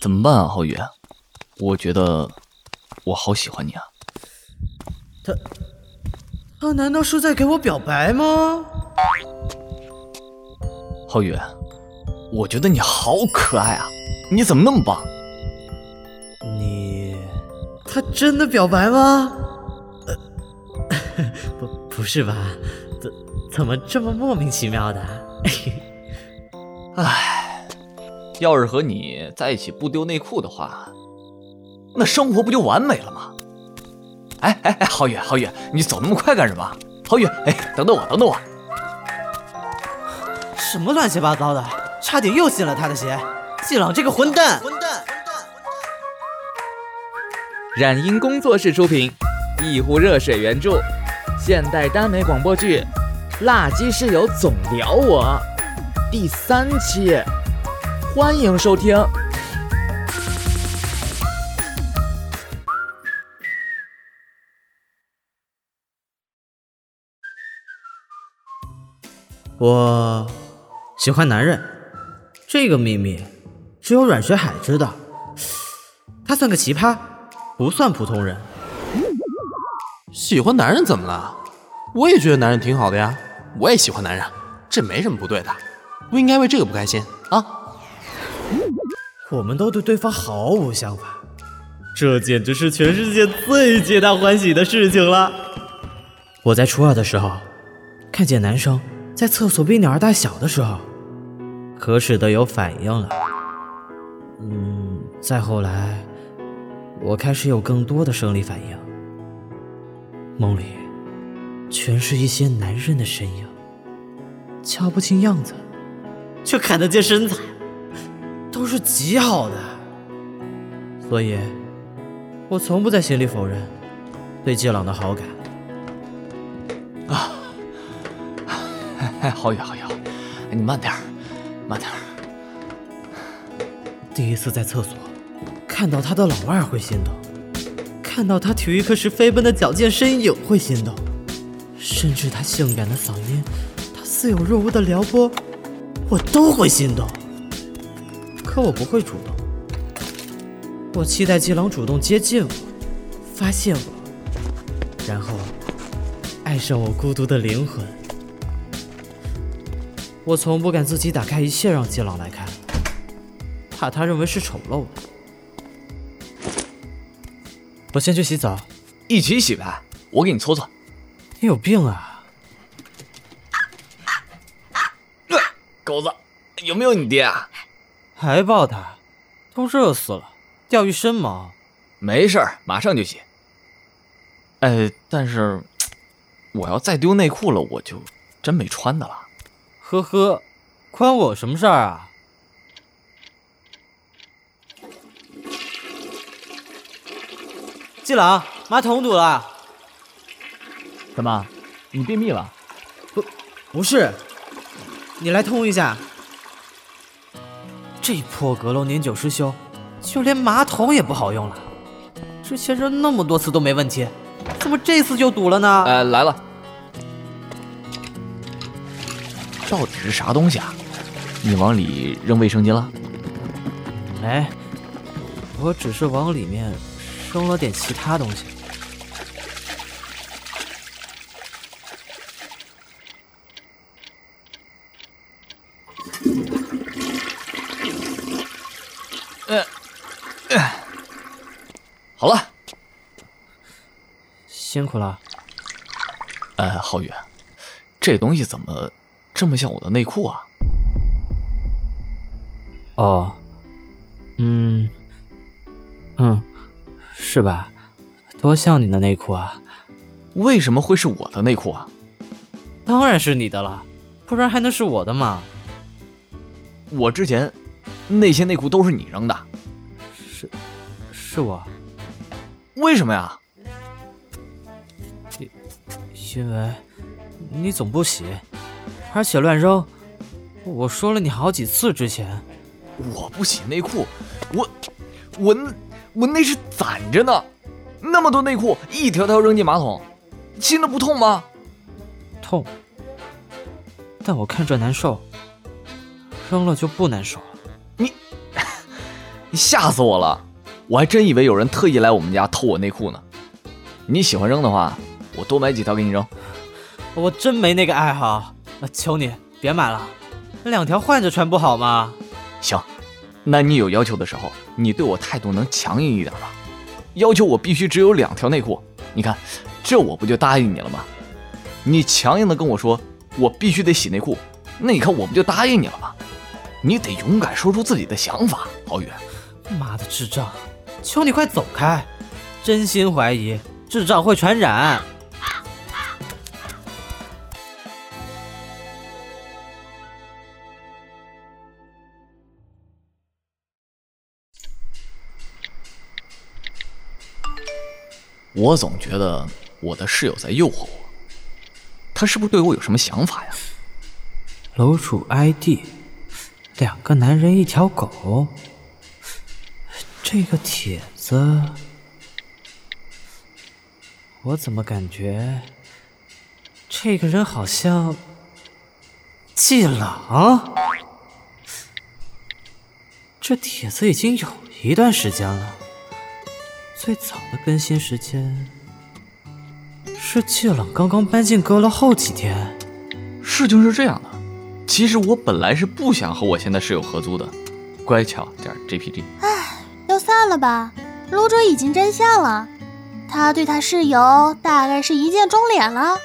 怎么办啊，浩宇？我觉得我好喜欢你啊。他他难道是在给我表白吗？浩宇，我觉得你好可爱啊！你怎么那么棒？你他真的表白吗？不不是吧？怎怎么这么莫名其妙的？唉，要是和你在一起不丢内裤的话，那生活不就完美了吗？哎哎哎，浩宇浩宇，你走那么快干什么？浩宇，哎，等等我，等等我。什么乱七八糟的，差点又信了他的邪。季朗这个混蛋！混蛋！染音工作室出品，一壶热水原著，现代耽美广播剧《辣鸡室友总聊我》第三期，欢迎收听。我喜欢男人，这个秘密只有阮学海知道。他算个奇葩，不算普通人。喜欢男人怎么了？我也觉得男人挺好的呀，我也喜欢男人，这没什么不对的，不应该为这个不开心啊。我们都对对方毫无想法，这简直是全世界最皆大欢喜的事情了。我在初二的时候，看见男生。在厕所比鸟儿大小的时候，可使得有反应了。嗯，再后来，我开始有更多的生理反应。梦里，全是一些男人的身影，瞧不清样子，却看得见身材，都是极好的。所以，我从不在心里否认对季朗的好感。啊。哎，好远好远，你慢点慢点第一次在厕所看到他的老二会心动，看到他体育课时飞奔的矫健身影会心动，甚至他性感的嗓音，他似有若无的撩拨，我都会心动。可我不会主动，我期待季朗主动接近我，发现我，然后爱上我孤独的灵魂。我从不敢自己打开一切让季朗来看，怕他认为是丑陋的。我先去洗澡，一起洗呗，我给你搓搓。你有病啊！狗子，有没有你爹啊？还抱他？都热死了，掉一身毛。没事儿，马上就洗。哎，但是我要再丢内裤了，我就真没穿的了。呵呵，关我什么事儿啊？季朗，马桶堵了。怎么？你便秘了？不，不是。你来通一下。这破阁楼年久失修，就连马桶也不好用了。之前扔那么多次都没问题，怎么这次就堵了呢？呃，来了。到底是啥东西啊？你往里扔卫生巾了？没，我只是往里面扔了点其他东西。好了，辛苦了。哎，浩宇，这东西怎么？这么像我的内裤啊！哦，嗯，嗯，是吧？多像你的内裤啊！为什么会是我的内裤啊？当然是你的了，不然还能是我的吗？我之前那些内裤都是你扔的，是，是我。为什么呀？因因为你总不洗。而且乱扔，我说了你好几次。之前我不洗内裤，我我我那是攒着呢，那么多内裤一条条扔进马桶，心的不痛吗？痛，但我看着难受，扔了就不难受了。你 你吓死我了！我还真以为有人特意来我们家偷我内裤呢。你喜欢扔的话，我多买几条给你扔。我真没那个爱好，求你别买了，两条换着穿不好吗？行，那你有要求的时候，你对我态度能强硬一点吧？要求我必须只有两条内裤，你看，这我不就答应你了吗？你强硬的跟我说我必须得洗内裤，那你看我不就答应你了吗？你得勇敢说出自己的想法，郝宇。妈的智障！求你快走开！真心怀疑智障会传染。我总觉得我的室友在诱惑我，他是不是对我有什么想法呀？楼主 ID：两个男人一条狗。这个帖子，我怎么感觉这个人好像季朗？这帖子已经有一段时间了。最早的更新时间是季朗刚刚搬进阁楼后几天。事情是这样的，其实我本来是不想和我现在室友合租的，乖巧点 JPG。了吧？撸主已经真相了，他对他室友大概是一见钟脸了。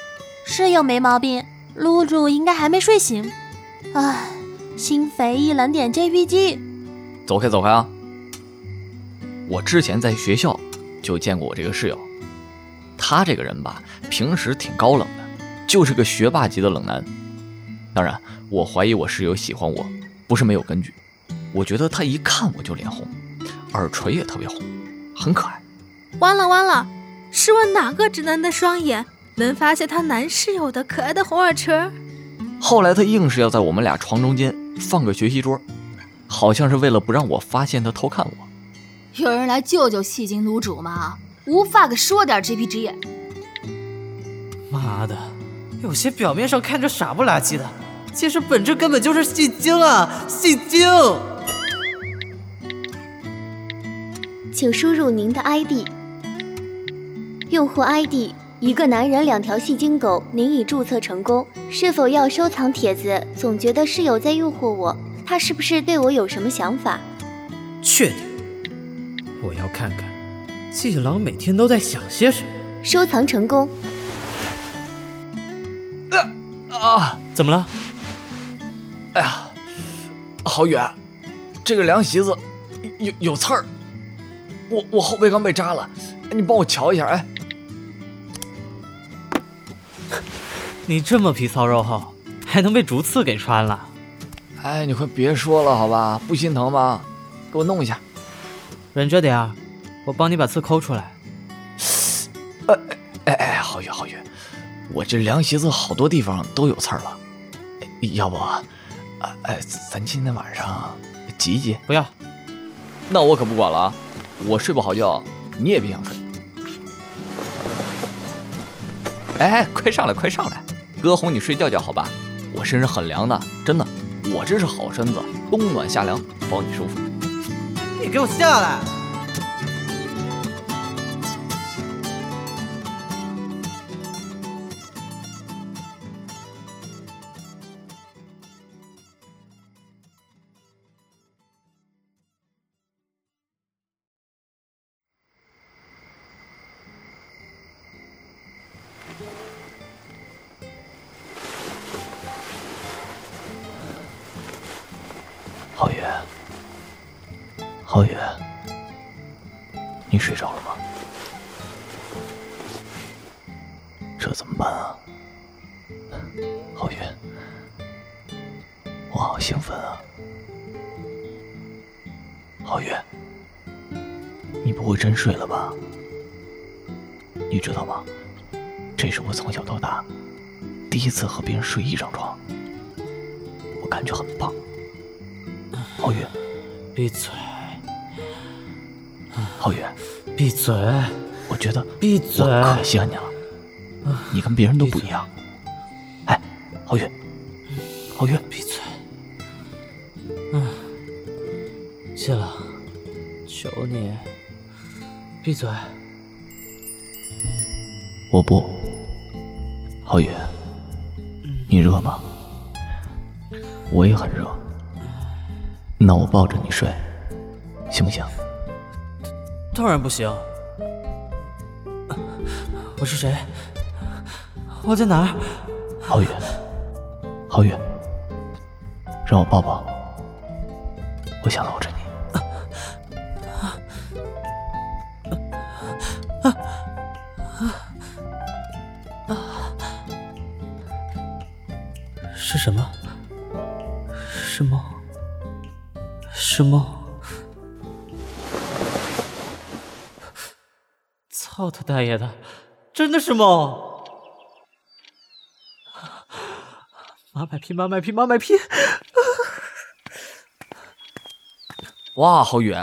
室友没毛病，撸主应该还没睡醒。唉，心肥意冷点 JPG。走开，走开啊！我之前在学校。就见过我这个室友，他这个人吧，平时挺高冷的，就是个学霸级的冷男。当然，我怀疑我室友喜欢我，不是没有根据。我觉得他一看我就脸红，耳垂也特别红，很可爱。完了完了，试问哪个直男的双眼能发现他男室友的可爱的红耳垂？后来他硬是要在我们俩床中间放个学习桌，好像是为了不让我发现他偷看我。有人来救救戏精卤主吗？无法给说点 GPG。妈的，有些表面上看着傻不拉几的，其实本质根本就是戏精啊！戏精。请输入您的 ID。用户 ID：一个男人两条戏精狗，您已注册成功。是否要收藏帖子？总觉得室友在诱惑我，他是不是对我有什么想法？确定。我要看看季郎每天都在想些什么。收藏成功。啊！怎么了？哎呀，好远！这个凉席子有有刺儿，我我后背刚被扎了，你帮我瞧一下。哎，你这么皮糙肉厚，还能被竹刺给穿了？哎，你快别说了，好吧？不心疼吗？给我弄一下。忍着点儿，我帮你把刺抠出来。哎哎哎，好雨好雨，我这凉席子好多地方都有刺儿了，要不，哎，咱今天晚上挤一挤？不要，那我可不管了啊！我睡不好觉，你也别想睡。哎，快上来，快上来，哥哄你睡觉觉，好吧？我身上很凉的，真的，我这是好身子，冬暖夏凉，保你舒服。你给我下来！皓月，皓月，你睡着了吗？这怎么办啊？皓月，我好兴奋啊！皓月，你不会真睡了吧？你知道吗？这是我从小到大第一次和别人睡一张床，我感觉很棒。浩宇，闭嘴！浩宇，闭嘴！我觉得闭嘴！我可稀罕你了，你跟别人都不一样。哎，浩宇，浩宇，闭嘴！嗯，谢了，求你，闭嘴。我不。浩宇，你热吗？我也很热。那我抱着你睡，行不行？当然不行。我是谁？我在哪儿？浩宇，浩宇，让我抱抱。是什么？是梦？是梦？操他大爷的！真的是梦！马买批，马买批，马买批！哇，郝宇，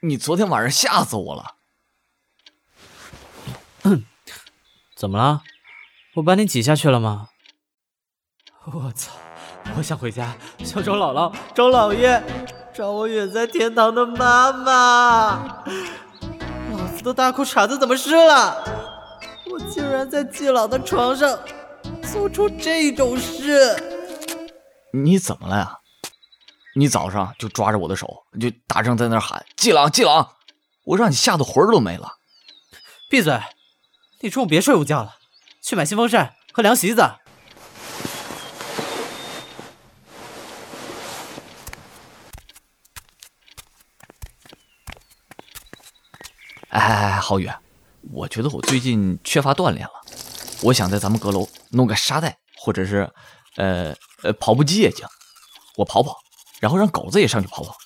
你昨天晚上吓死我了！怎么了？我把你挤下去了吗？我操！我想回家，想找姥姥，找姥爷，找我远在天堂的妈妈。老子的大裤衩子怎么湿了？我竟然在季老的床上做出这种事！你怎么了呀？你早上就抓着我的手，就大声在那喊“季朗，季朗”，我让你吓得魂儿都没了。闭嘴！你中午别睡午觉了，去买新风扇和凉席子。哎，郝宇，我觉得我最近缺乏锻炼了，我想在咱们阁楼弄个沙袋，或者是，呃呃，跑步机也行，我跑跑，然后让狗子也上去跑跑。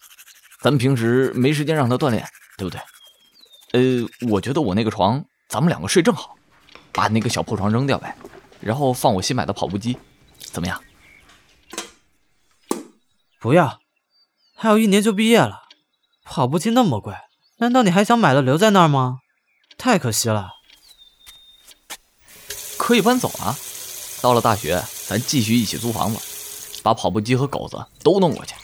咱们平时没时间让它锻炼，对不对？呃，我觉得我那个床，咱们两个睡正好，把那个小破床扔掉呗，然后放我新买的跑步机，怎么样？不要，还有一年就毕业了，跑步机那么贵。难道你还想买了留在那儿吗？太可惜了。可以搬走啊！到了大学，咱继续一起租房子，把跑步机和狗子都弄过去。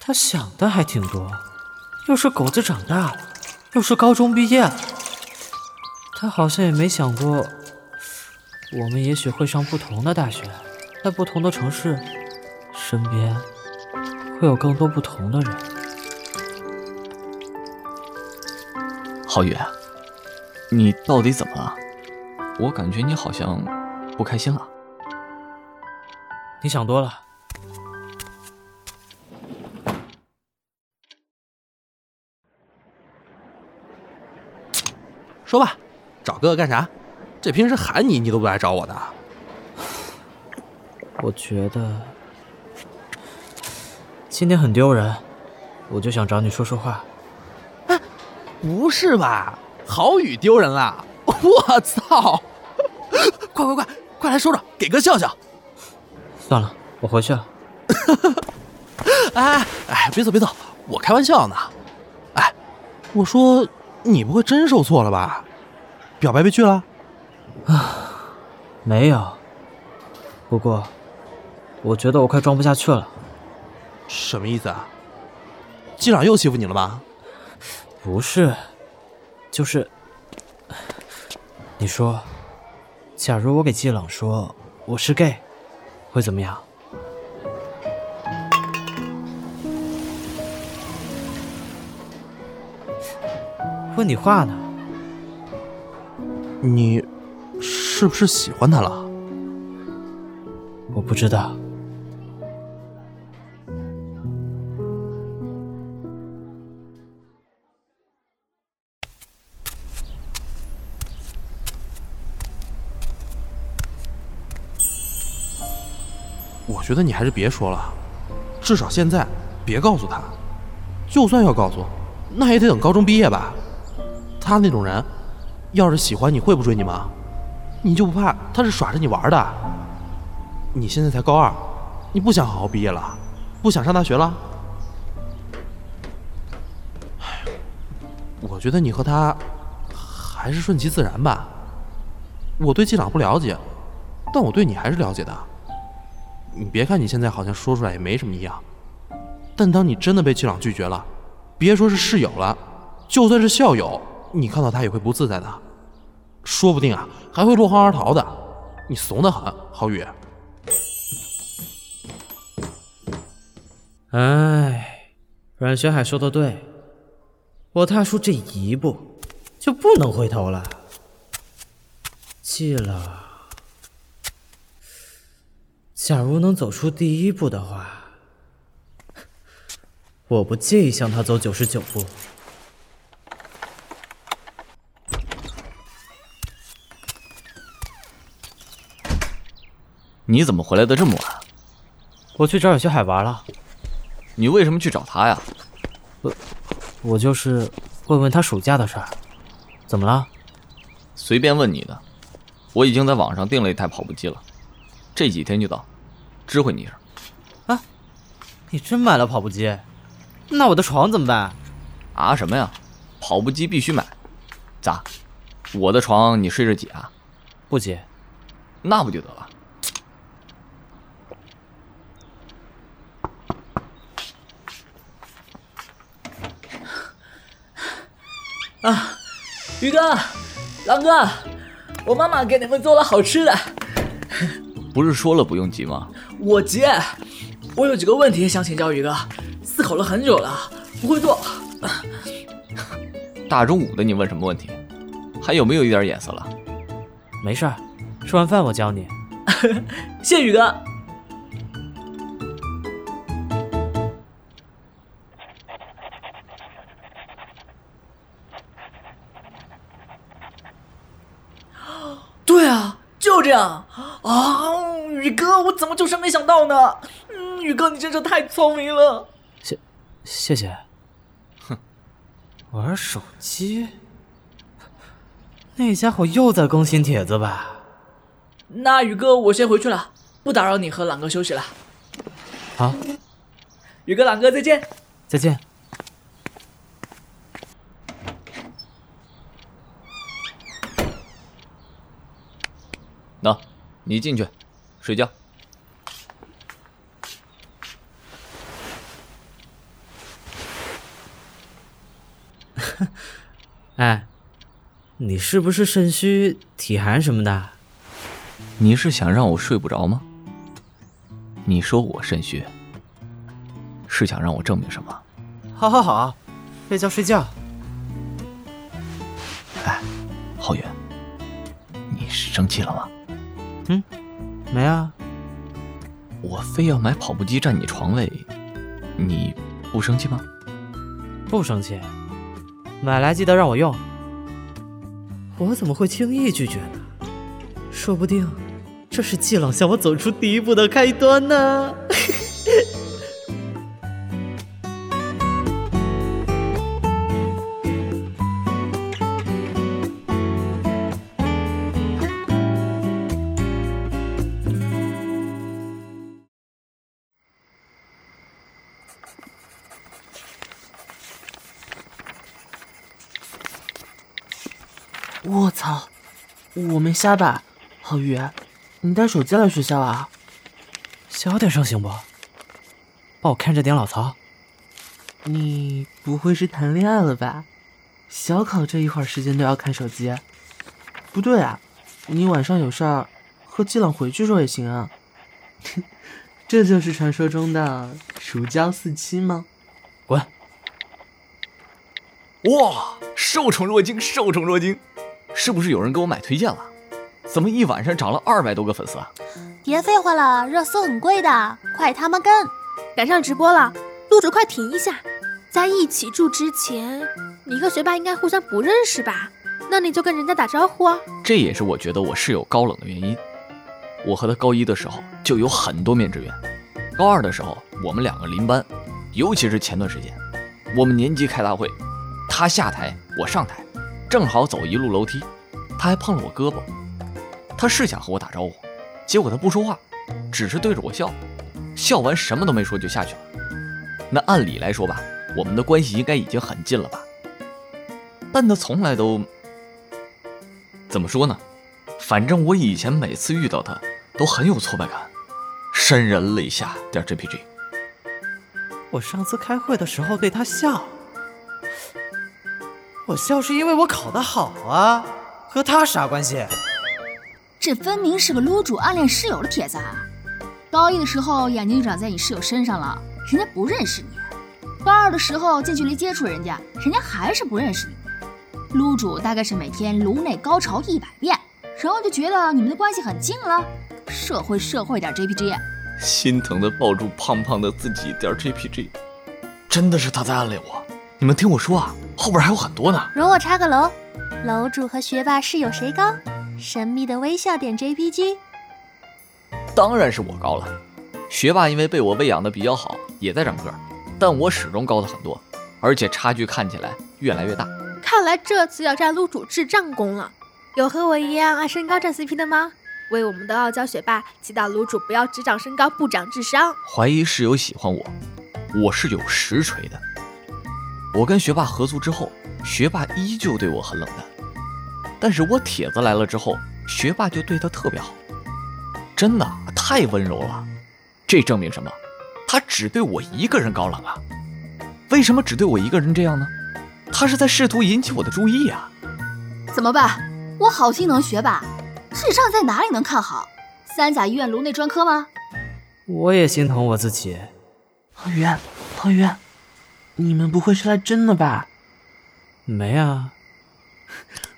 他想的还挺多，又是狗子长大了，又是高中毕业了。他好像也没想过，我们也许会上不同的大学，在不同的城市，身边会有更多不同的人。郝宇，你到底怎么了？我感觉你好像不开心了。你想多了。说吧，找哥哥干啥？这平时喊你，你都不来找我的。我觉得今天很丢人，我就想找你说说话。不是吧？郝宇丢人了！我操！快快快，快来说说，给哥笑笑。算了，我回去了。哎哎，别走别走，我开玩笑呢。哎，我说你不会真受挫了吧？表白被拒了？啊，没有。不过，我觉得我快装不下去了。什么意思啊？机长又欺负你了吗？不是，就是，你说，假如我给季朗说我是 gay，会怎么样？问你话呢？你是不是喜欢他了？我不知道。觉得你还是别说了，至少现在别告诉他。就算要告诉，那也得等高中毕业吧。他那种人，要是喜欢你会不追你吗？你就不怕他是耍着你玩的？你现在才高二，你不想好好毕业了，不想上大学了？哎，我觉得你和他还是顺其自然吧。我对季朗不了解，但我对你还是了解的。你别看你现在好像说出来也没什么一样，但当你真的被季朗拒绝了，别说是室友了，就算是校友，你看到他也会不自在的，说不定啊还会落荒而逃的。你怂得很，郝宇。哎，阮学海说的对，我踏出这一步，就不能回头了。记了，假如能走出第一步的话，我不介意向他走九十九步。你怎么回来的这么晚？我去找小学海玩了。你为什么去找他呀？我，我就是问问他暑假的事儿。怎么了？随便问你的。我已经在网上订了一台跑步机了，这几天就到，知会你一声。啊，你真买了跑步机？那我的床怎么办？啊什么呀？跑步机必须买。咋？我的床你睡着挤啊？不挤。那不就得了？啊，宇哥，狼哥，我妈妈给你们做了好吃的。不是说了不用急吗？我急，我有几个问题想请教宇哥，思考了很久了，不会做。大中午的你问什么问题？还有没有一点眼色了？没事儿，吃完饭我教你。谢宇哥。对啊，就这样啊，宇哥，我怎么就是没想到呢？嗯，宇哥，你真是太聪明了。谢，谢谢。哼，玩手机？那家伙又在更新帖子吧？那宇哥，我先回去了，不打扰你和朗哥休息了。好，宇哥、朗哥再见。再见。那，你进去睡觉。哎，你是不是肾虚、体寒什么的？你是想让我睡不着吗？你说我肾虚，是想让我证明什么？好，好，好，睡觉，睡觉。哎，浩远，你生气了吗？嗯，没啊。我非要买跑步机占你床位，你不生气吗？不生气。买来记得让我用。我怎么会轻易拒绝呢？说不定这是季朗向我走出第一步的开端呢。操，我没瞎吧？郝宇，你带手机来学校啊？小点声行不？帮我看着点老曹。你不会是谈恋爱了吧？小考这一会儿时间都要看手机？不对啊，你晚上有事儿，和季朗回去说也行啊。这就是传说中的如胶似漆吗？滚！哇，受宠若惊，受宠若惊。是不是有人给我买推荐了？怎么一晚上涨了二百多个粉丝啊？别废话了，热搜很贵的，快他妈跟！赶上直播了，路主快停一下！在一起住之前，你和学霸应该互相不认识吧？那你就跟人家打招呼啊！这也是我觉得我室友高冷的原因。我和他高一的时候就有很多面之缘，高二的时候我们两个邻班，尤其是前段时间，我们年级开大会，他下台，我上台。正好走一路楼梯，他还碰了我胳膊。他是想和我打招呼，结果他不说话，只是对着我笑。笑完什么都没说就下去了。那按理来说吧，我们的关系应该已经很近了吧？但他从来都……怎么说呢？反正我以前每次遇到他都很有挫败感。潸然泪下点 JPG。我上次开会的时候对他笑，我笑是因为我考得好啊，和他啥关系？这分明是个撸主暗恋室友的帖子啊！高一的时候眼睛长在你室友身上了，人家不认识你；高二的时候近距离接触人家，人家还是不认识你。撸主大概是每天颅内高潮一百遍，然后就觉得你们的关系很近了。社会社会点 JPG，心疼的抱住胖胖的自己点 JPG，真的是他在暗恋我。你们听我说啊，后边还有很多呢。容我插个楼，楼主和学霸室友谁高？神秘的微笑点 JPG，当然是我高了。学霸因为被我喂养的比较好，也在长个儿，但我始终高的很多，而且差距看起来越来越大。看来这次要占撸主智障功了。有和我一样爱身高占 CP 的吗？为我们的傲娇学霸祈祷撸主不要只长身高不长智商。怀疑室友喜欢我，我是有实锤的。我跟学霸合租之后，学霸依旧对我很冷淡。但是我帖子来了之后，学霸就对他特别好，真的太温柔了。这证明什么？他只对我一个人高冷啊？为什么只对我一个人这样呢？他是在试图引起我的注意啊。怎么办？我好心疼学霸，智商在哪里能看好？三甲医院颅内专科吗？我也心疼我自己。彭于，彭于，你们不会是来真的吧？没啊。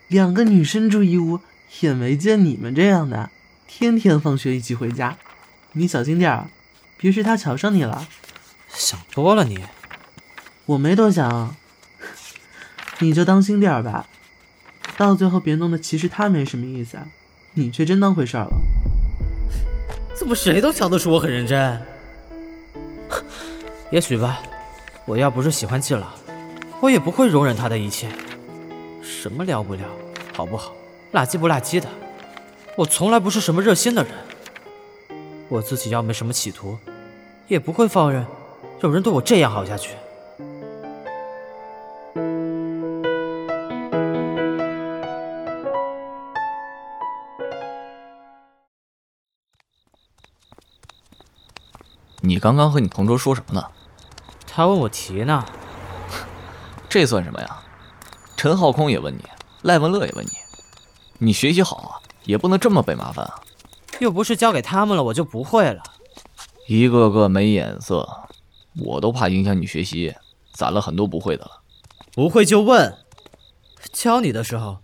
两个女生住一屋，也没见你们这样的，天天放学一起回家。你小心点儿，别是他瞧上你了。想多了你。我没多想，你就当心点儿吧。到最后别弄得其实他没什么意思，你却真当回事儿了。怎么谁都瞧得出我很认真？也许吧。我要不是喜欢季老，我也不会容忍他的一切。什么撩不撩，好不好，辣鸡不辣鸡的，我从来不是什么热心的人。我自己要没什么企图，也不会放任有人对我这样好下去。你刚刚和你同桌说什么呢？他问我题呢。这算什么呀？陈浩空也问你，赖文乐也问你，你学习好啊，也不能这么被麻烦啊。又不是交给他们了，我就不会了。一个个没眼色，我都怕影响你学习，攒了很多不会的了。不会就问，教你的时候，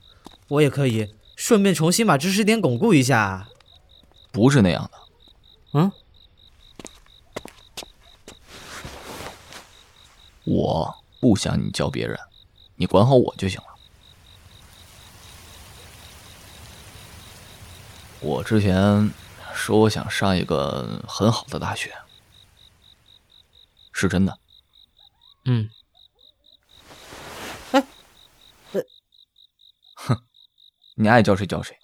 我也可以顺便重新把知识点巩固一下。不是那样的。嗯？我不想你教别人。你管好我就行了。我之前说我想上一个很好的大学，是真的。嗯。哎，哼，你爱教谁教谁。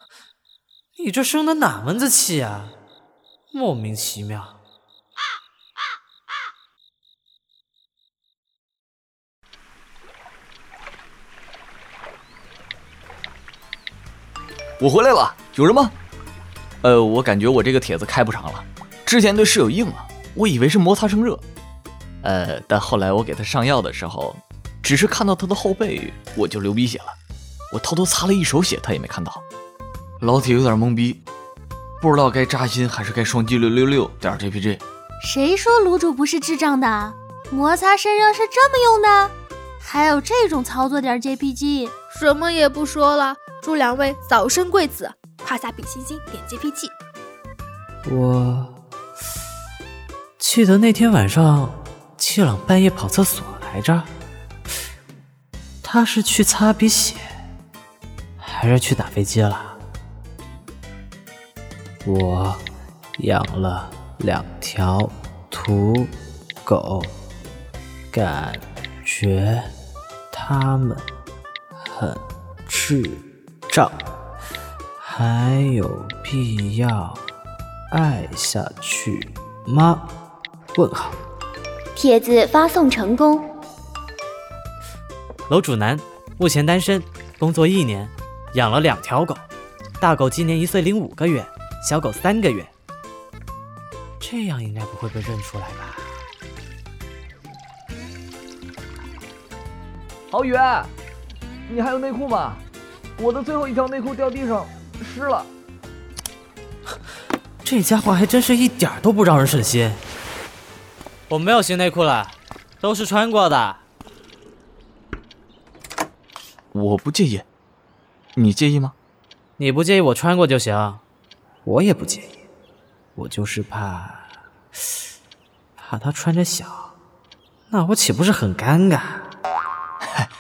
你这生的哪门子气啊？莫名其妙。我回来了，有人吗？呃，我感觉我这个帖子开不长了。之前对室友硬了，我以为是摩擦生热。呃，但后来我给他上药的时候，只是看到他的后背，我就流鼻血了。我偷偷擦了一手血，他也没看到。老铁有点懵逼，不知道该扎心还是该双击六六六点 JPG。谁说卤煮不是智障的？摩擦生热是这么用的？还有这种操作点 JPG？什么也不说了。祝两位早生贵子，胯下比心心点 JPG。我记得那天晚上，季朗半夜跑厕所来着。他是去擦鼻血，还是去打飞机了？我养了两条土狗，感觉它们很智。账还有必要爱下去吗？问号。帖子发送成功。楼主男，目前单身，工作一年，养了两条狗，大狗今年一岁零五个月，小狗三个月。这样应该不会被认出来吧？郝宇，你还有内裤吗？我的最后一条内裤掉地上，湿了。这家伙还真是一点都不让人省心。我没有新内裤了，都是穿过的。我不介意，你介意吗？你不介意我穿过就行，我也不介意。我就是怕，怕他穿着小，那我岂不是很尴尬？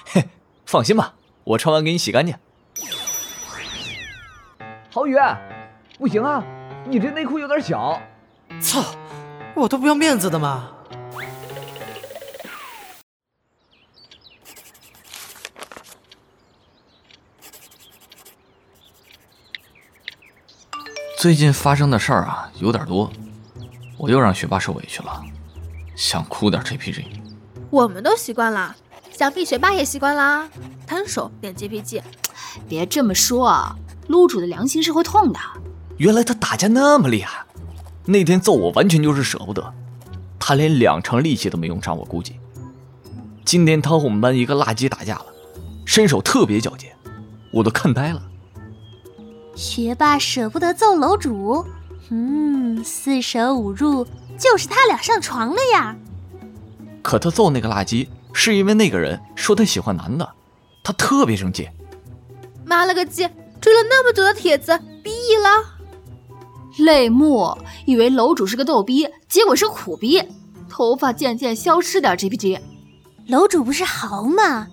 嘿，放心吧，我穿完给你洗干净。郝宇，不行啊，你这内裤有点小。操，我都不要面子的吗？最近发生的事儿啊有点多，我又让学霸受委屈了，想哭点 JPG。我们都习惯了，想必学霸也习惯啦。摊手点 JPG，别这么说啊，撸主的良心是会痛的。原来他打架那么厉害，那天揍我完全就是舍不得，他连两成力气都没用上，我估计。今天他和我们班一个垃圾打架了，身手特别矫健，我都看呆了。学霸舍不得揍楼主，嗯，四舍五入就是他俩上床了呀。可他揍那个垃圾，是因为那个人说他喜欢男的，他特别生气。妈了个鸡，追了那么久的帖子，毕业了。泪目以为楼主是个逗逼，结果是苦逼，头发渐渐消失点。GPG，楼主不是豪吗？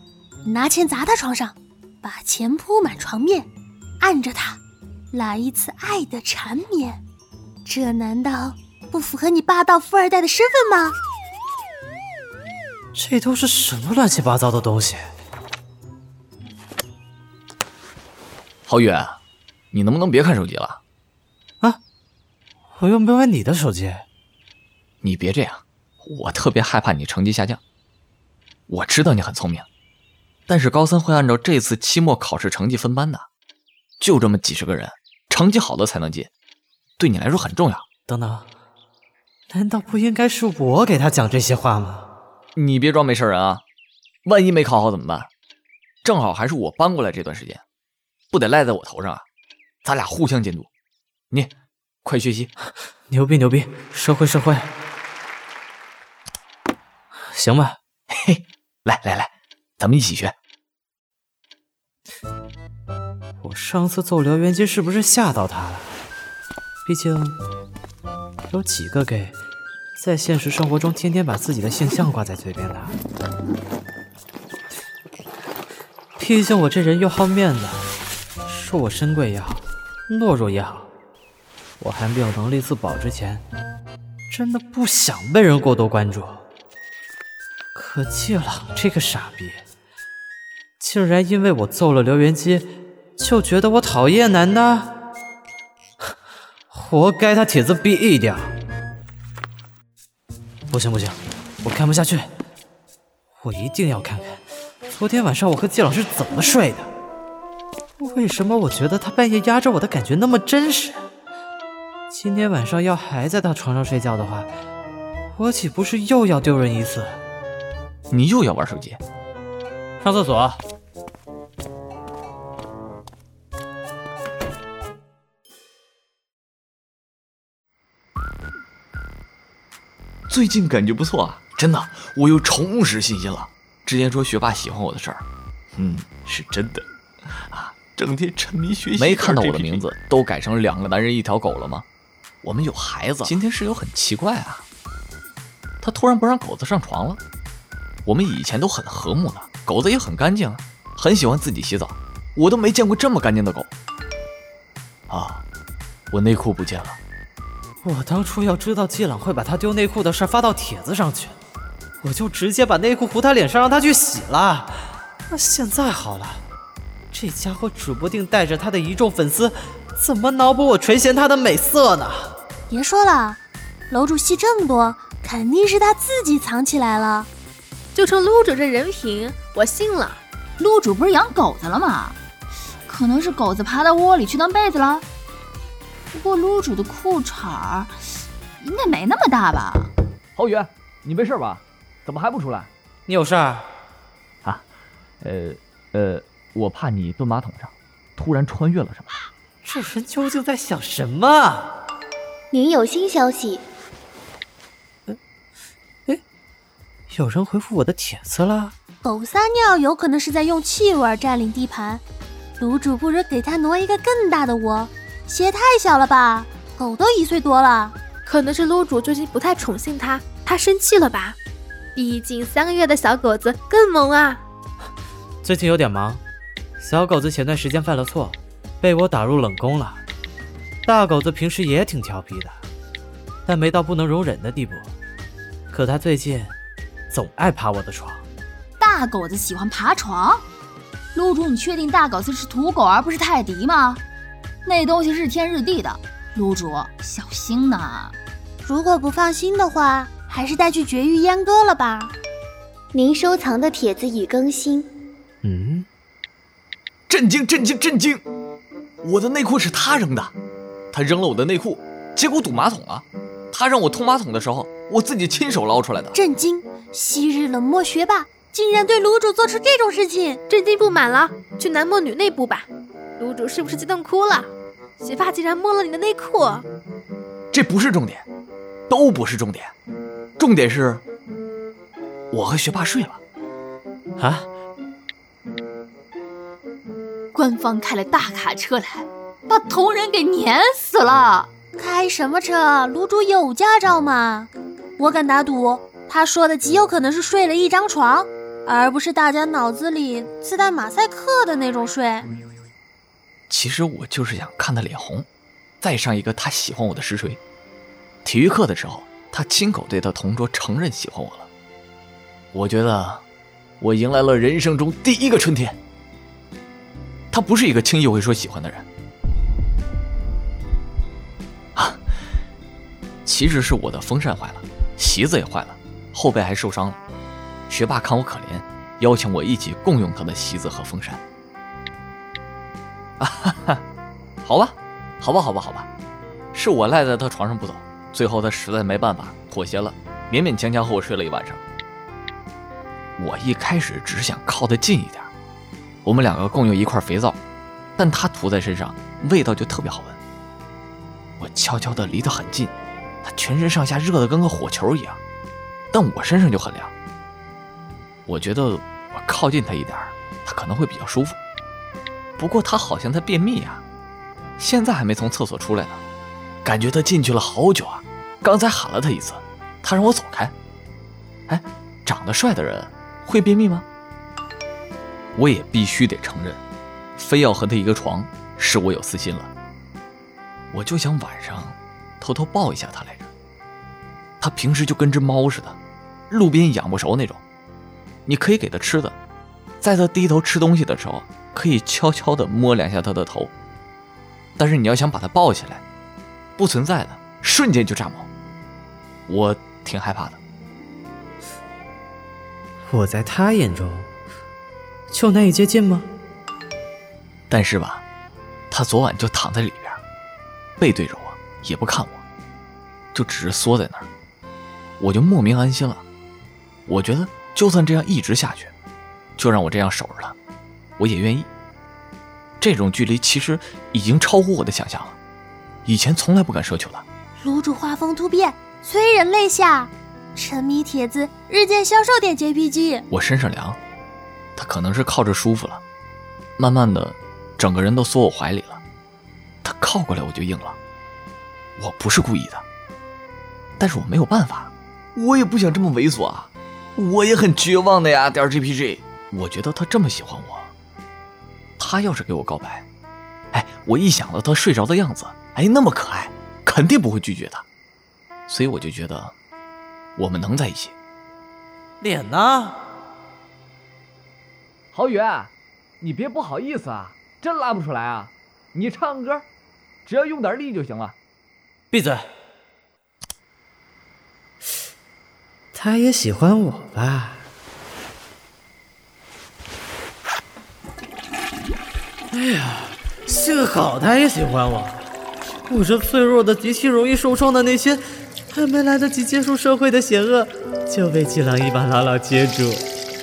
拿钱砸他床上，把钱铺满床面，按着他。来一次爱的缠绵，这难道不符合你霸道富二代的身份吗？这都是什么乱七八糟的东西？郝宇，你能不能别看手机了？啊，我又没玩你的手机。你别这样，我特别害怕你成绩下降。我知道你很聪明，但是高三会按照这次期末考试成绩分班的，就这么几十个人。成绩好的才能进，对你来说很重要。等等，难道不应该是我给他讲这些话吗？你别装没事人啊！万一没考好怎么办？正好还是我搬过来这段时间，不得赖在我头上啊！咱俩互相监督。你快学习，牛逼牛逼，社会社会。行吧，嘿，来来来，咱们一起学。我上次揍燎原基是不是吓到他了？毕竟有几个 gay 在现实生活中天天把自己的性向挂在嘴边的。毕竟我这人又好面子，说我身贵也好，懦弱也好，我还没有能力自保之前，真的不想被人过多关注。可季朗这个傻逼，竟然因为我揍了刘元基。就觉得我讨厌男的，活该他帖子毙一掉。不行不行，我看不下去，我一定要看看昨天晚上我和季老师怎么睡的。为什么我觉得他半夜压着我的感觉那么真实？今天晚上要还在他床上睡觉的话，我岂不是又要丢人一次？你又要玩手机？上厕所。最近感觉不错啊，真的，我又重拾信心了。之前说学霸喜欢我的事儿，嗯，是真的啊。整天沉迷学习，没看到我的名字都改成两个男人一条狗了吗？我们有孩子。今天室友很奇怪啊，他突然不让狗子上床了。我们以前都很和睦的，狗子也很干净，很喜欢自己洗澡，我都没见过这么干净的狗。啊，我内裤不见了。我当初要知道季朗会把他丢内裤的事发到帖子上去，我就直接把内裤糊他脸上让他去洗了。那现在好了，这家伙指不定带着他的一众粉丝，怎么脑补我垂涎他的美色呢？别说了，楼主戏这么多，肯定是他自己藏起来了。就冲撸主这人品，我信了。撸主不是养狗子了吗？可能是狗子爬到窝里去当被子了。不过撸主的裤衩儿应该没那么大吧？郝宇，你没事吧？怎么还不出来？你有事儿？啊，呃呃我怕你蹲马桶上，突然穿越了什么。这人究竟在想什么？您有新消息。哎，有人回复我的帖子了。狗撒尿有可能是在用气味占领地盘，卤煮不如给他挪一个更大的窝。鞋太小了吧？狗都一岁多了，可能是卤煮最近不太宠幸它，它生气了吧？毕竟三个月的小狗子更萌啊。最近有点忙，小狗子前段时间犯了错，被我打入冷宫了。大狗子平时也挺调皮的，但没到不能容忍的地步。可它最近总爱爬我的床。大狗子喜欢爬床？撸主，你确定大狗子是土狗而不是泰迪吗？那东西日天日地的，撸主小心呐！如果不放心的话，还是带去绝育阉割了吧。您收藏的帖子已更新。嗯？震惊！震惊！震惊！我的内裤是他扔的，他扔了我的内裤，结果堵马桶了。他让我通马桶的时候，我自己亲手捞出来的。震惊！昔日冷漠学霸。竟然对卤煮做出这种事情，震惊不满了，去男摸女内部吧。卤煮是不是激动哭了？学霸竟然摸了你的内裤，这不是重点，都不是重点，重点是，我和学霸睡了。啊！官方开了大卡车来，把同人给碾死了。开什么车？卤煮有驾照吗？我敢打赌，他说的极有可能是睡了一张床。而不是大家脑子里自带马赛克的那种睡。其实我就是想看他脸红，再上一个他喜欢我的实锤。体育课的时候，他亲口对他同桌承认喜欢我了。我觉得我迎来了人生中第一个春天。他不是一个轻易会说喜欢的人。啊，其实是我的风扇坏了，席子也坏了，后背还受伤了。学霸看我可怜，邀请我一起共用他的席子和风扇。啊哈哈，好吧，好吧，好吧，好吧，是我赖在他床上不走，最后他实在没办法妥协了，勉勉强强和我睡了一晚上。我一开始只是想靠得近一点，我们两个共用一块肥皂，但他涂在身上味道就特别好闻。我悄悄地离得很近，他全身上下热得跟个火球一样，但我身上就很凉。我觉得我靠近他一点他可能会比较舒服。不过他好像在便秘啊，现在还没从厕所出来呢，感觉他进去了好久啊。刚才喊了他一次，他让我走开。哎，长得帅的人会便秘吗？我也必须得承认，非要和他一个床，是我有私心了。我就想晚上偷偷抱一下他来着。他平时就跟只猫似的，路边养不熟那种。你可以给他吃的，在他低头吃东西的时候，可以悄悄地摸两下他的头。但是你要想把他抱起来，不存在的，瞬间就炸毛。我挺害怕的。我在他眼中就难以接近吗？但是吧，他昨晚就躺在里边，背对着我，也不看我，就只是缩在那儿，我就莫名安心了。我觉得。就算这样一直下去，就让我这样守着他，我也愿意。这种距离其实已经超乎我的想象了，以前从来不敢奢求的。卤煮画风突变，催人泪下，沉迷帖子日渐消瘦点 JPG。我身上凉，他可能是靠着舒服了，慢慢的，整个人都缩我怀里了。他靠过来我就硬了，我不是故意的，但是我没有办法，我也不想这么猥琐啊。我也很绝望的呀，点 GPG。我觉得他这么喜欢我，他要是给我告白，哎，我一想到他睡着的样子，哎，那么可爱，肯定不会拒绝的。所以我就觉得，我们能在一起。脸呢？郝宇，你别不好意思啊，真拉不出来啊。你唱歌，只要用点力就行了。闭嘴。他也喜欢我吧？哎呀，幸好他也喜欢我。我这脆弱的、极其容易受创的内心，还没来得及接触社会的险恶，就被季郎一把牢牢接住。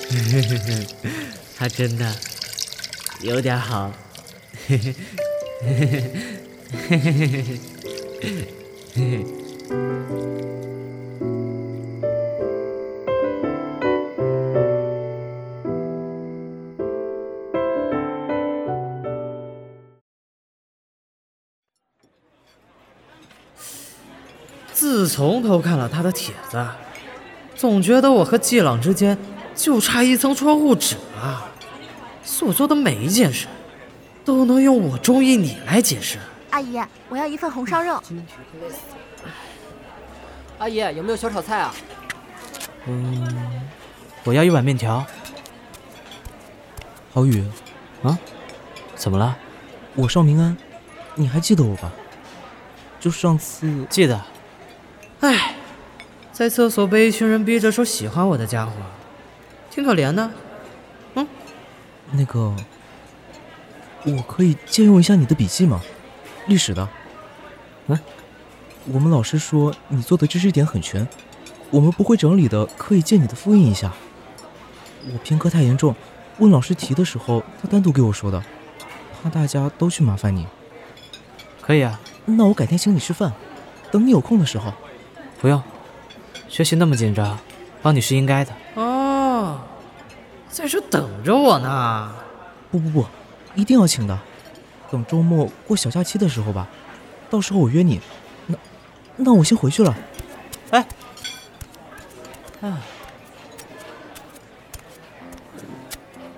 他真的有点好。嘿嘿嘿嘿嘿嘿嘿嘿嘿嘿。自从偷看了他的帖子，总觉得我和季朗之间就差一层窗户纸了。所做的每一件事，都能用“我中意你”来解释。阿姨，我要一份红烧肉。阿姨，有没有小炒菜啊？嗯，我要一碗面条。郝宇，啊？怎么了？我邵明安，你还记得我吧？就上次记得。唉，在厕所被一群人逼着说喜欢我的家伙，挺可怜的。嗯，那个，我可以借用一下你的笔记吗？历史的。嗯，我们老师说你做的知识点很全，我们不会整理的，可以借你的复印一下。我偏科太严重，问老师题的时候，他单独给我说的，怕大家都去麻烦你。可以啊，那我改天请你吃饭，等你有空的时候。不用，学习那么紧张，帮你是应该的。哦，在这等着我呢。不不不，一定要请的。等周末过小假期的时候吧，到时候我约你。那那我先回去了。哎，啊，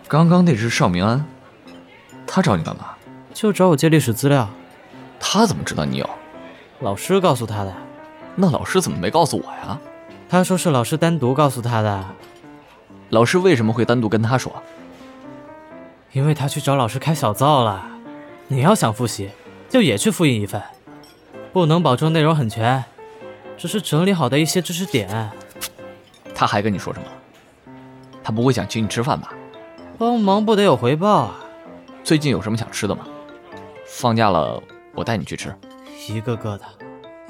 刚刚那是邵明安，他找你干嘛？就找我借历史资料。他怎么知道你有？老师告诉他的。那老师怎么没告诉我呀？他说是老师单独告诉他的。老师为什么会单独跟他说？因为他去找老师开小灶了。你要想复习，就也去复印一份，不能保证内容很全，只是整理好的一些知识点。他还跟你说什么？他不会想请你吃饭吧？帮忙不得有回报啊！最近有什么想吃的吗？放假了，我带你去吃。一个个的。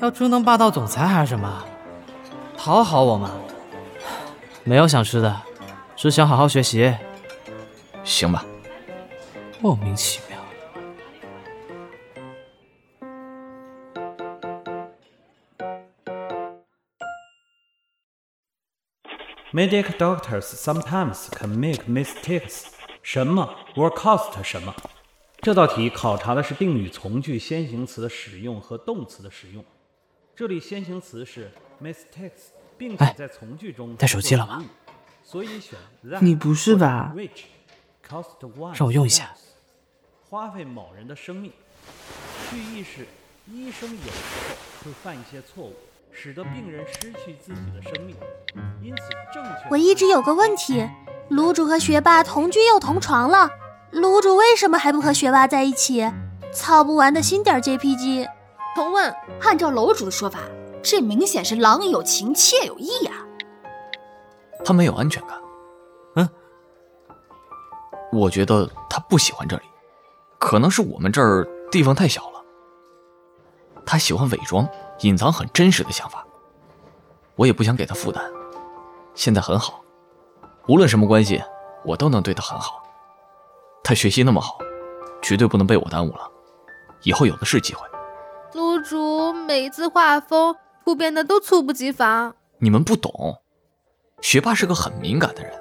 要捉弄霸道总裁还是什么？讨好我吗？没有想吃的，只想好好学习。行吧。莫名其妙。Medical doctors sometimes can make mistakes。什么？What cost 什么？这道题考察的是定语从句先行词的使用和动词的使用。这里先行词是 mistakes，并且在从句中带手机了吗？所以选你不是吧？让我用一下。花费某人的生命，句意是医生有时候会犯一些错误，使得病人失去自己的生命。因此，正确。我一直有个问题：卤煮和学霸同居又同床了，卤煮为什么还不和学霸在一起？操不完的心点 JPG。重问，按照楼主的说法，这明显是郎有情，妾有意呀。他没有安全感。嗯，我觉得他不喜欢这里，可能是我们这儿地方太小了。他喜欢伪装、隐藏很真实的想法。我也不想给他负担。现在很好，无论什么关系，我都能对他很好。他学习那么好，绝对不能被我耽误了。以后有的是机会。卤煮每次画风突变的都猝不及防。你们不懂，学霸是个很敏感的人，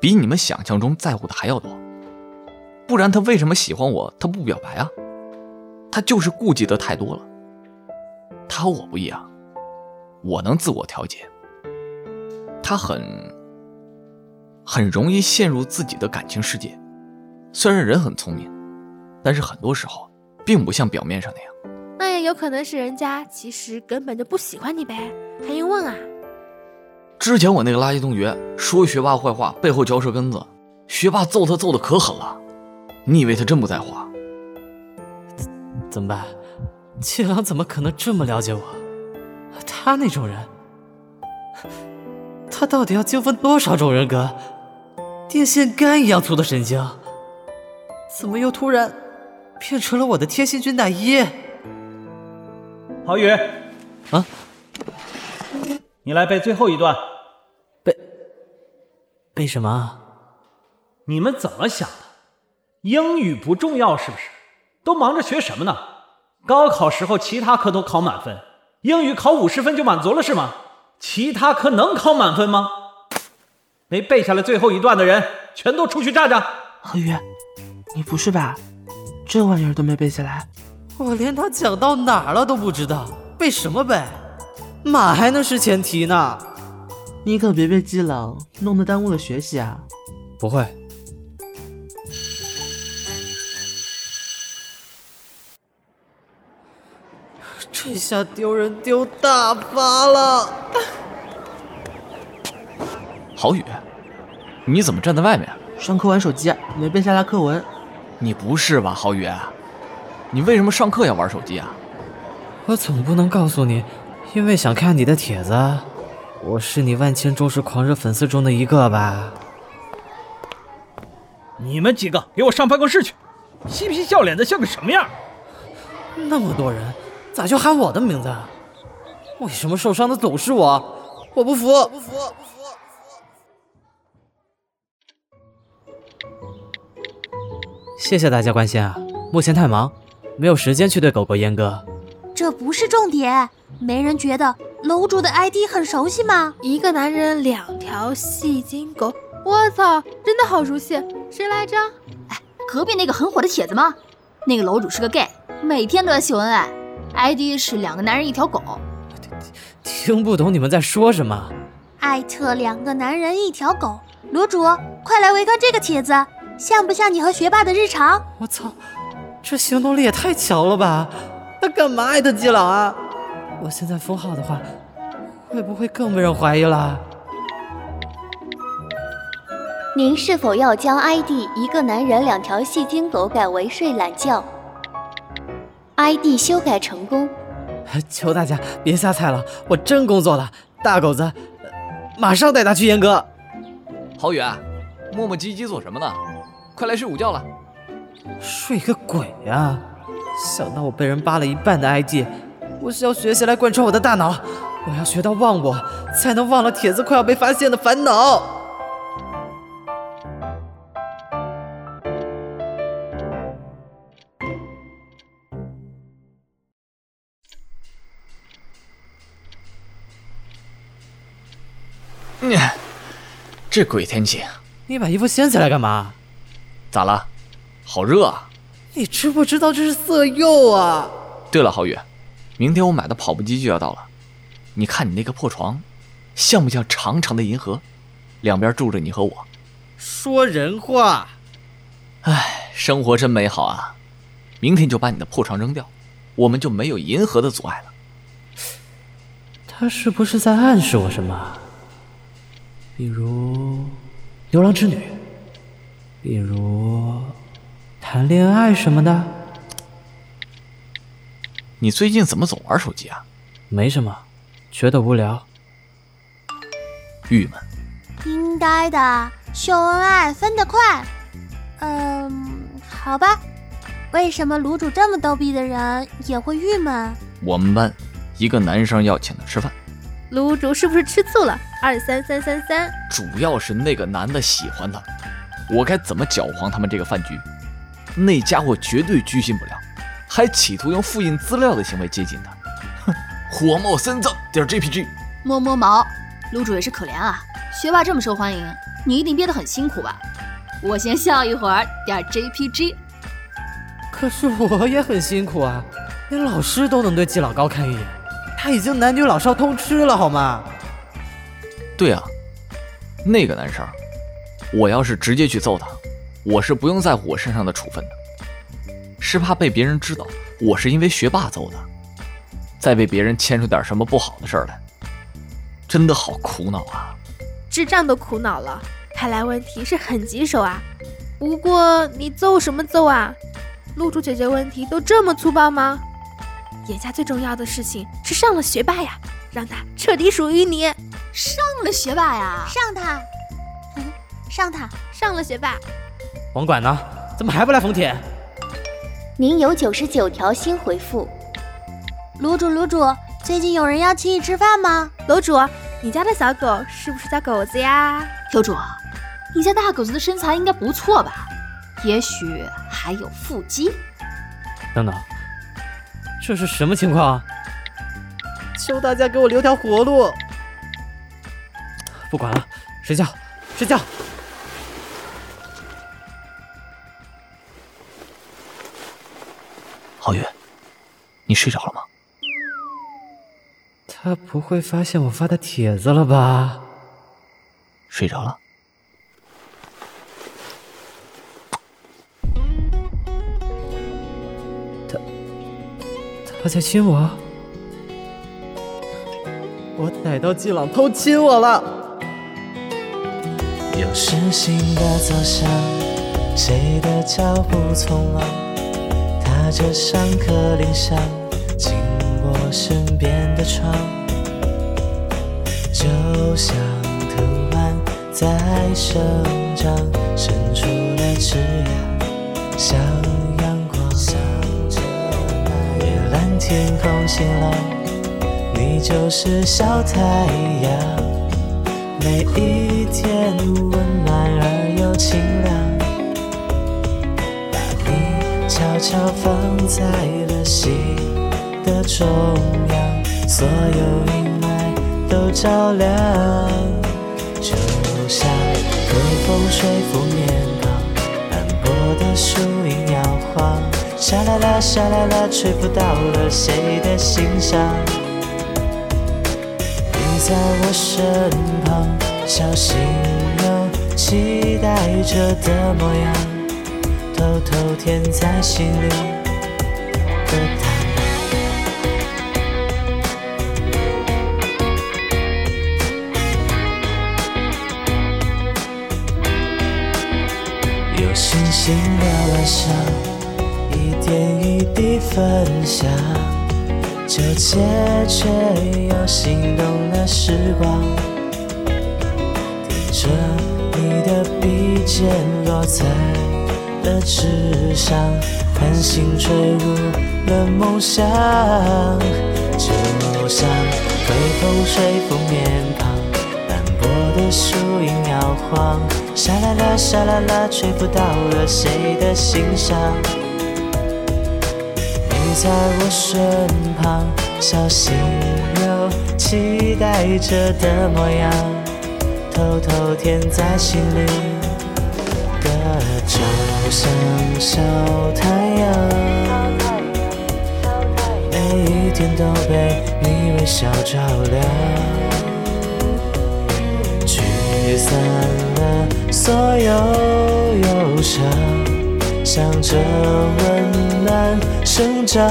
比你们想象中在乎的还要多。不然他为什么喜欢我？他不表白啊？他就是顾忌的太多了。他和我不一样，我能自我调节。他很很容易陷入自己的感情世界。虽然人很聪明，但是很多时候并不像表面上那样。那也有可能是人家其实根本就不喜欢你呗，还用问啊？之前我那个垃圾同学说学霸坏话，背后嚼舌根子，学霸揍他揍的可狠了。你以为他真不在乎？怎么办？七郎怎么可能这么了解我？他那种人，他到底要纠纷多少种人格？电线杆一样粗的神经，怎么又突然变成了我的贴心军大衣？郝宇，啊，你来背最后一段。背背什么？你们怎么想的？英语不重要是不是？都忙着学什么呢？高考时候其他科都考满分，英语考五十分就满足了是吗？其他科能考满分吗？没背下来最后一段的人，全都出去站着。何宇，你不是吧？这玩意儿都没背下来？我连他讲到哪儿了都不知道，背什么背？马还能是前提呢？你可别被记了，弄得耽误了学习啊！不会。这下丢人丢大发了！郝宇，你怎么站在外面？上课玩手机，没背下来课文。你不是吧，郝宇？你为什么上课要玩手机啊？我总不能告诉你，因为想看你的帖子。我是你万千忠实狂热粉丝中的一个吧？你们几个给我上办公室去！嬉皮笑脸的像个什么样？那么多人，咋就喊我的名字？为什么受伤的总是我？我不服！不服！不服！谢谢大家关心啊！目前太忙，没有时间去对狗狗阉割。这不是重点，没人觉得楼主的 ID 很熟悉吗？一个男人，两条戏精狗。我操，真的好熟悉！谁来着？哎，隔壁那个很火的帖子吗？那个楼主是个 gay，每天都在秀恩爱，ID 是两个男人一条狗。听不懂你们在说什么？艾特两个男人一条狗，楼主快来围观这个帖子，像不像你和学霸的日常？我操，这行动力也太强了吧！他干嘛艾特基佬啊？我现在封号的话，会不会更被人怀疑了？您是否要将 ID 一个男人两条戏精狗改为睡懒觉？ID 修改成功。求大家别瞎猜了，我真工作了。大狗子，马上带他去阉割。郝宇，磨磨唧唧做什么呢？快来睡午觉了。睡个鬼呀！想到我被人扒了一半的 ID，我需要学习来贯穿我的大脑。我要学到忘我，才能忘了帖子快要被发现的烦恼。你这鬼天气，你把衣服掀起来干嘛？咋了？好热啊！你知不知道这是色诱啊？对了，郝宇，明天我买的跑步机就要到了，你看你那个破床，像不像长长的银河？两边住着你和我。说人话。唉，生活真美好啊！明天就把你的破床扔掉，我们就没有银河的阻碍了。他是不是在暗示我什么？比如牛郎织女，比如谈恋爱什么的。你最近怎么总玩手机啊？没什么，觉得无聊。郁闷。应该的，秀恩爱分得快。嗯，好吧。为什么卤煮这么逗逼的人也会郁闷？我们班一个男生要请他吃饭。卤煮是不是吃醋了？二三三三三，主要是那个男的喜欢他，我该怎么搅黄他们这个饭局？那家伙绝对居心不良，还企图用复印资料的行为接近他。哼，火冒三丈点 JPG，摸摸毛，卤煮也是可怜啊，学霸这么受欢迎，你一定憋得很辛苦吧？我先笑一会儿点 JPG。可是我也很辛苦啊，连老师都能对季老高看一眼。他已经男女老少通吃了，好吗？对啊，那个男生，我要是直接去揍他，我是不用在乎我身上的处分的，是怕被别人知道我是因为学霸揍的，再被别人牵出点什么不好的事儿来，真的好苦恼啊！智障都苦恼了，看来问题是很棘手啊。不过你揍什么揍啊？露出解决问题都这么粗暴吗？眼下最重要的事情是上了学霸呀，让他彻底属于你。上了学霸呀，上他，上他，上了学霸。网管呢？怎么还不来封帖？您有九十九条新回复。卤煮卤煮，最近有人邀请你吃饭吗？楼主，你家的小狗是不是叫狗子呀？楼主，你家大狗子的身材应该不错吧？也许还有腹肌。等等，这是什么情况啊？求大家给我留条活路！不管了，睡觉，睡觉。皓月，你睡着了吗？他不会发现我发的帖子了吧？睡着了。他他在亲我？我逮到季朗偷亲我了。又是新的早上，谁的脚步匆忙？踏着上课铃响，经过身边的窗，就像藤蔓在生长，伸出了枝桠，像阳光。夜蓝天空晴朗，你就是小太阳。每一天温暖而又清凉，悄悄放在了心的中央，所有阴霾都照亮，就像微风吹拂面庞，斑驳的树影摇晃，沙啦啦沙啦啦，吹不到了谁的心上。你在我身旁，小心又期待着的模样，填在心里的答有星星的晚上，一点一滴分享。纠结却又心动的时光，听着你的鼻尖落在了纸上，繁星坠入了梦乡，就像微风吹拂面庞，斑驳的树影摇晃，沙啦啦沙啦啦，吹不到了谁的心上。你在我身旁，小心又期待着的模样，偷偷填在心里的就像小太阳，每一天都被你微笑照亮，驱散了所有忧伤。向着温暖生长，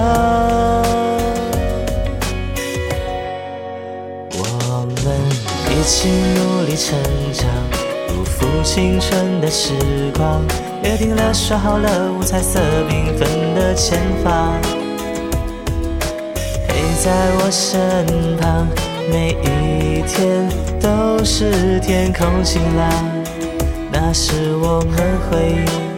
我们一起努力成长，不负青春的时光。约定了，说好了，五彩色缤纷的前方，陪在我身旁，每一天都是天空晴朗，那是我们回忆。